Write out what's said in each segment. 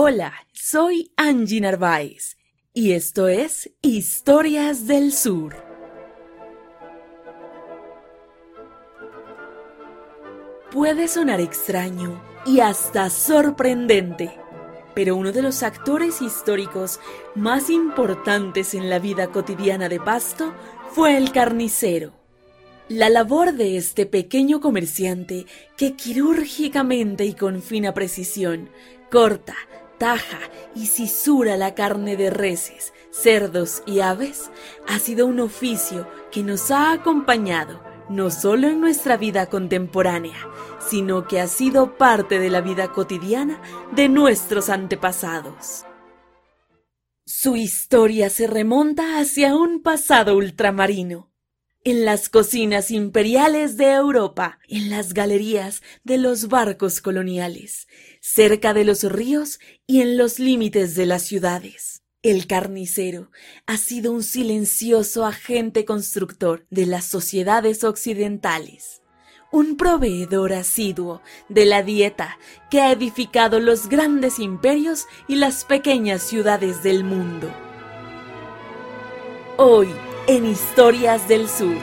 Hola, soy Angie Narváez y esto es Historias del Sur. Puede sonar extraño y hasta sorprendente, pero uno de los actores históricos más importantes en la vida cotidiana de Pasto fue el carnicero. La labor de este pequeño comerciante que quirúrgicamente y con fina precisión corta, taja y cisura la carne de reses, cerdos y aves ha sido un oficio que nos ha acompañado no solo en nuestra vida contemporánea, sino que ha sido parte de la vida cotidiana de nuestros antepasados. Su historia se remonta hacia un pasado ultramarino, en las cocinas imperiales de Europa, en las galerías de los barcos coloniales, cerca de los ríos y en los límites de las ciudades. El carnicero ha sido un silencioso agente constructor de las sociedades occidentales, un proveedor asiduo de la dieta que ha edificado los grandes imperios y las pequeñas ciudades del mundo. Hoy, en Historias del Sur,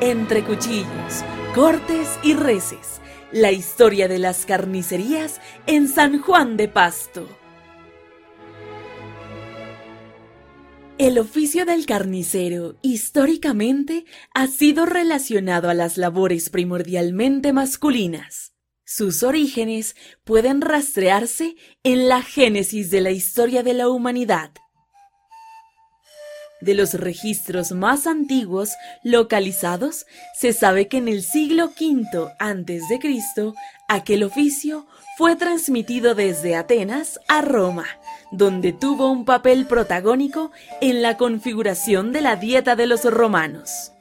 entre cuchillos, cortes y reces, la historia de las carnicerías en San Juan de Pasto. El oficio del carnicero históricamente ha sido relacionado a las labores primordialmente masculinas. Sus orígenes pueden rastrearse en la génesis de la historia de la humanidad, de los registros más antiguos localizados, se sabe que en el siglo V a.C., aquel oficio fue transmitido desde Atenas a Roma, donde tuvo un papel protagónico en la configuración de la dieta de los romanos.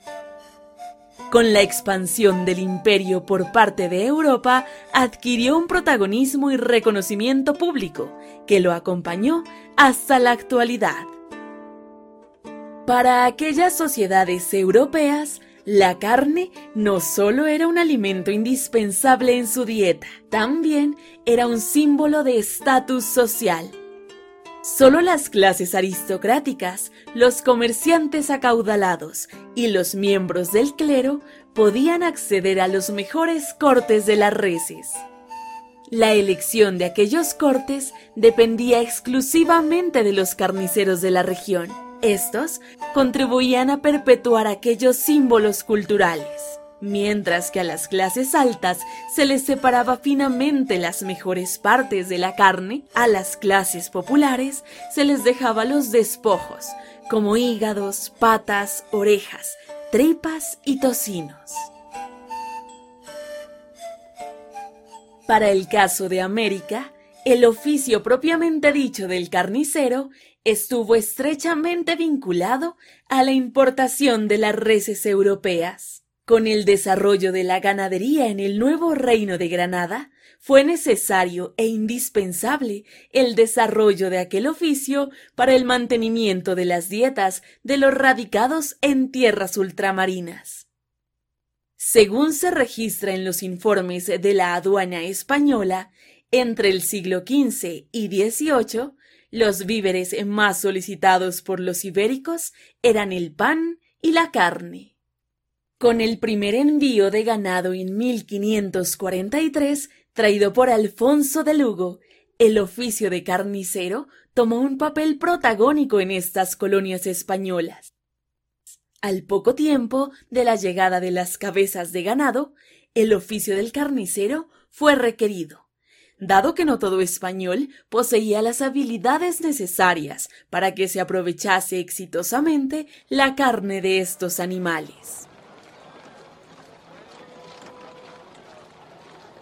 Con la expansión del imperio por parte de Europa, adquirió un protagonismo y reconocimiento público que lo acompañó hasta la actualidad. Para aquellas sociedades europeas, la carne no solo era un alimento indispensable en su dieta, también era un símbolo de estatus social. Solo las clases aristocráticas, los comerciantes acaudalados y los miembros del clero podían acceder a los mejores cortes de las reses. La elección de aquellos cortes dependía exclusivamente de los carniceros de la región. Estos contribuían a perpetuar aquellos símbolos culturales, mientras que a las clases altas se les separaba finamente las mejores partes de la carne, a las clases populares se les dejaba los despojos, como hígados, patas, orejas, tripas y tocinos. Para el caso de América, el oficio propiamente dicho del carnicero estuvo estrechamente vinculado a la importación de las reses europeas. Con el desarrollo de la ganadería en el nuevo reino de Granada, fue necesario e indispensable el desarrollo de aquel oficio para el mantenimiento de las dietas de los radicados en tierras ultramarinas. Según se registra en los informes de la aduana española, entre el siglo XV y XVIII, los víveres más solicitados por los ibéricos eran el pan y la carne. Con el primer envío de ganado en 1543, traído por Alfonso de Lugo, el oficio de carnicero tomó un papel protagónico en estas colonias españolas. Al poco tiempo de la llegada de las cabezas de ganado, el oficio del carnicero fue requerido dado que no todo español poseía las habilidades necesarias para que se aprovechase exitosamente la carne de estos animales.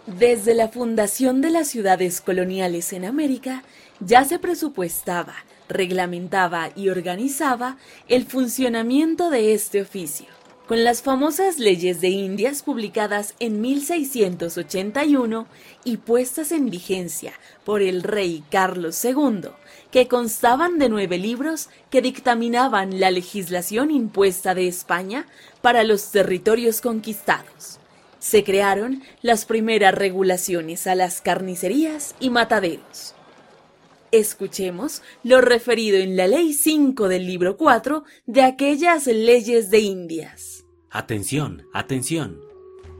Desde la fundación de las ciudades coloniales en América, ya se presupuestaba, reglamentaba y organizaba el funcionamiento de este oficio con las famosas leyes de Indias publicadas en 1681 y puestas en vigencia por el rey Carlos II, que constaban de nueve libros que dictaminaban la legislación impuesta de España para los territorios conquistados. Se crearon las primeras regulaciones a las carnicerías y mataderos. Escuchemos lo referido en la Ley 5 del libro 4 de aquellas leyes de Indias. Atención, atención.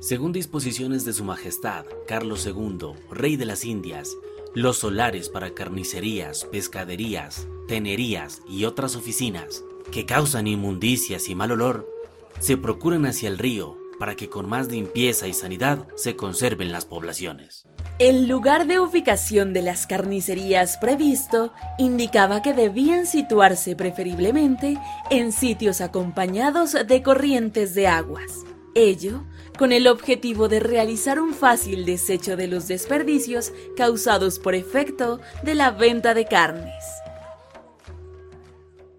Según disposiciones de Su Majestad Carlos II, Rey de las Indias, los solares para carnicerías, pescaderías, tenerías y otras oficinas que causan inmundicias y mal olor se procuran hacia el río para que con más limpieza y sanidad se conserven las poblaciones. El lugar de ubicación de las carnicerías previsto indicaba que debían situarse preferiblemente en sitios acompañados de corrientes de aguas. Ello con el objetivo de realizar un fácil desecho de los desperdicios causados por efecto de la venta de carnes.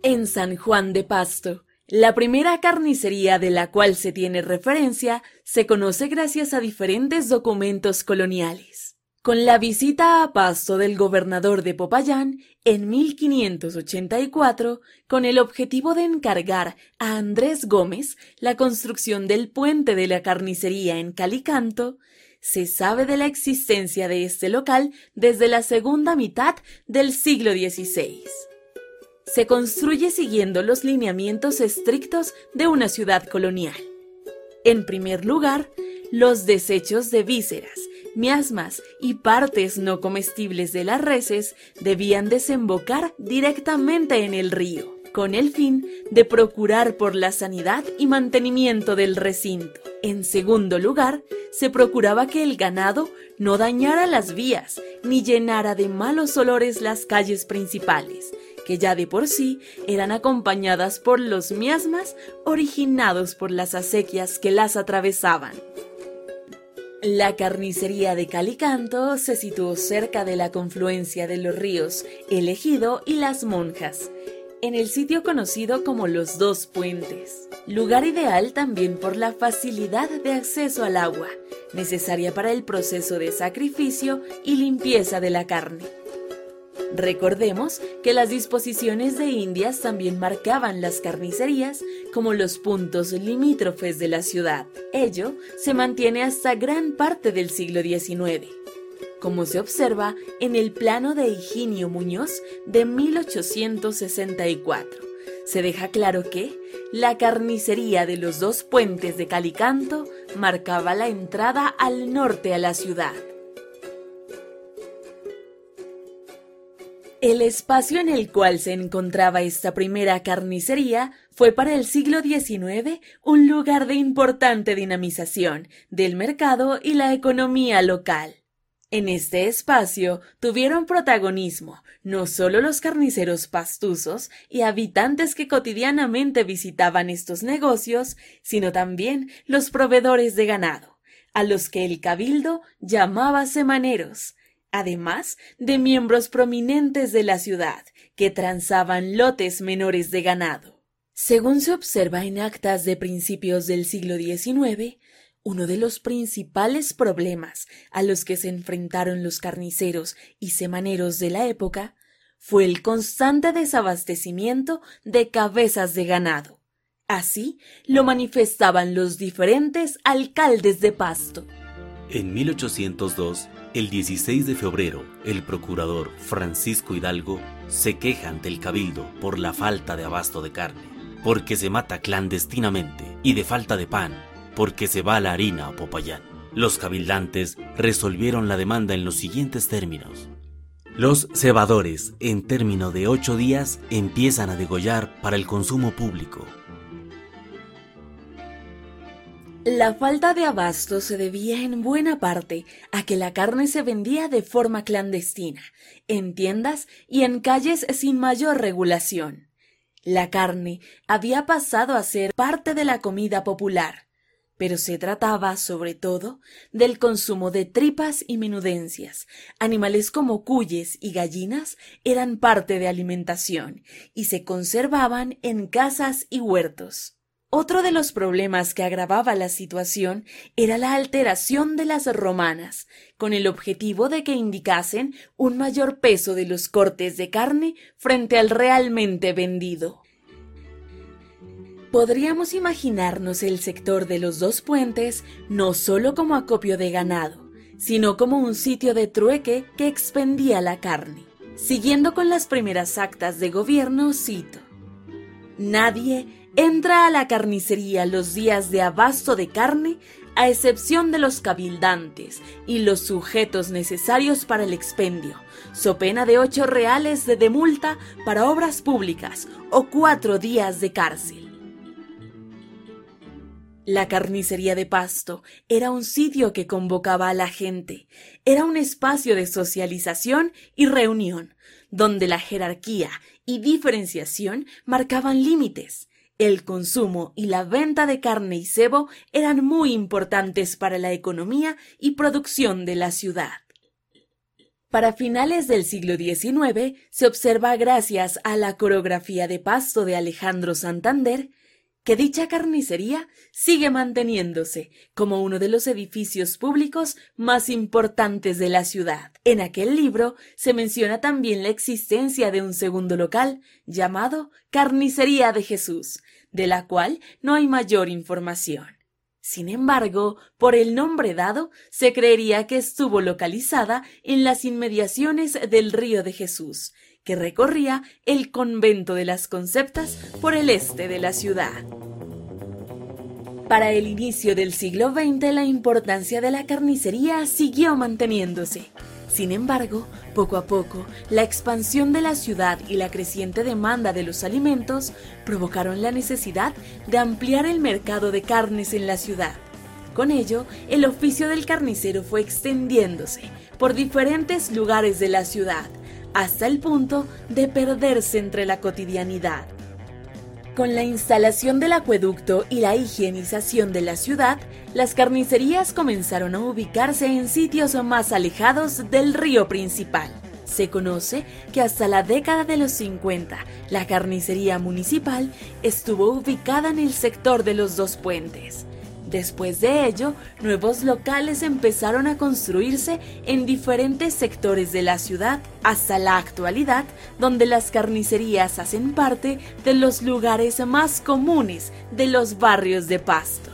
En San Juan de Pasto, la primera carnicería de la cual se tiene referencia se conoce gracias a diferentes documentos coloniales. Con la visita a Pasto del gobernador de Popayán en 1584, con el objetivo de encargar a Andrés Gómez la construcción del puente de la carnicería en Calicanto, se sabe de la existencia de este local desde la segunda mitad del siglo XVI se construye siguiendo los lineamientos estrictos de una ciudad colonial. En primer lugar, los desechos de vísceras, miasmas y partes no comestibles de las reses debían desembocar directamente en el río, con el fin de procurar por la sanidad y mantenimiento del recinto. En segundo lugar, se procuraba que el ganado no dañara las vías ni llenara de malos olores las calles principales, que ya de por sí eran acompañadas por los miasmas originados por las acequias que las atravesaban. La carnicería de Calicanto se situó cerca de la confluencia de los ríos Elegido y Las Monjas, en el sitio conocido como Los Dos Puentes, lugar ideal también por la facilidad de acceso al agua, necesaria para el proceso de sacrificio y limpieza de la carne. Recordemos que las disposiciones de Indias también marcaban las carnicerías como los puntos limítrofes de la ciudad. Ello se mantiene hasta gran parte del siglo XIX, como se observa en el plano de Higinio Muñoz de 1864. Se deja claro que la carnicería de los dos puentes de Calicanto marcaba la entrada al norte a la ciudad. El espacio en el cual se encontraba esta primera carnicería fue para el siglo XIX un lugar de importante dinamización del mercado y la economía local. En este espacio tuvieron protagonismo no solo los carniceros pastusos y habitantes que cotidianamente visitaban estos negocios, sino también los proveedores de ganado, a los que el cabildo llamaba semaneros, además de miembros prominentes de la ciudad que transaban lotes menores de ganado. Según se observa en actas de principios del siglo XIX, uno de los principales problemas a los que se enfrentaron los carniceros y semaneros de la época fue el constante desabastecimiento de cabezas de ganado. Así lo manifestaban los diferentes alcaldes de Pasto. En 1802, el 16 de febrero, el procurador Francisco Hidalgo se queja ante el cabildo por la falta de abasto de carne, porque se mata clandestinamente, y de falta de pan, porque se va la harina a Popayán. Los cabildantes resolvieron la demanda en los siguientes términos. Los cebadores, en término de ocho días, empiezan a degollar para el consumo público, La falta de abasto se debía en buena parte a que la carne se vendía de forma clandestina, en tiendas y en calles sin mayor regulación. La carne había pasado a ser parte de la comida popular, pero se trataba, sobre todo, del consumo de tripas y menudencias. Animales como cuyes y gallinas eran parte de alimentación y se conservaban en casas y huertos. Otro de los problemas que agravaba la situación era la alteración de las romanas, con el objetivo de que indicasen un mayor peso de los cortes de carne frente al realmente vendido. Podríamos imaginarnos el sector de los dos puentes no solo como acopio de ganado, sino como un sitio de trueque que expendía la carne. Siguiendo con las primeras actas de gobierno, cito. Nadie entra a la carnicería los días de abasto de carne, a excepción de los cabildantes y los sujetos necesarios para el expendio, so pena de ocho reales de multa para obras públicas o cuatro días de cárcel. La carnicería de Pasto era un sitio que convocaba a la gente, era un espacio de socialización y reunión, donde la jerarquía y diferenciación marcaban límites. El consumo y la venta de carne y cebo eran muy importantes para la economía y producción de la ciudad. Para finales del siglo XIX se observa gracias a la coreografía de Pasto de Alejandro Santander que dicha carnicería sigue manteniéndose como uno de los edificios públicos más importantes de la ciudad. En aquel libro se menciona también la existencia de un segundo local llamado Carnicería de Jesús, de la cual no hay mayor información. Sin embargo, por el nombre dado, se creería que estuvo localizada en las inmediaciones del río de Jesús, que recorría el convento de las Conceptas por el este de la ciudad. Para el inicio del siglo XX la importancia de la carnicería siguió manteniéndose. Sin embargo, poco a poco, la expansión de la ciudad y la creciente demanda de los alimentos provocaron la necesidad de ampliar el mercado de carnes en la ciudad. Con ello, el oficio del carnicero fue extendiéndose por diferentes lugares de la ciudad, hasta el punto de perderse entre la cotidianidad. Con la instalación del acueducto y la higienización de la ciudad, las carnicerías comenzaron a ubicarse en sitios más alejados del río principal. Se conoce que hasta la década de los 50, la carnicería municipal estuvo ubicada en el sector de los dos puentes. Después de ello, nuevos locales empezaron a construirse en diferentes sectores de la ciudad, hasta la actualidad, donde las carnicerías hacen parte de los lugares más comunes de los barrios de Pasto.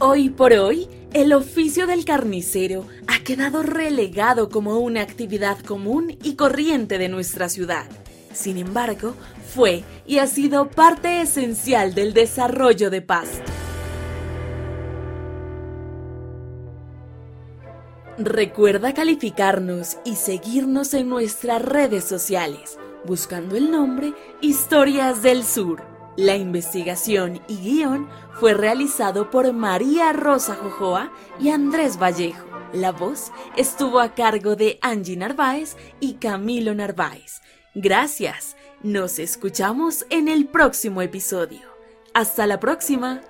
Hoy por hoy, el oficio del carnicero ha quedado relegado como una actividad común y corriente de nuestra ciudad. Sin embargo, fue y ha sido parte esencial del desarrollo de Pasto. Recuerda calificarnos y seguirnos en nuestras redes sociales, buscando el nombre Historias del Sur. La investigación y guion fue realizado por María Rosa Jojoa y Andrés Vallejo. La voz estuvo a cargo de Angie Narváez y Camilo Narváez. Gracias. Nos escuchamos en el próximo episodio. Hasta la próxima.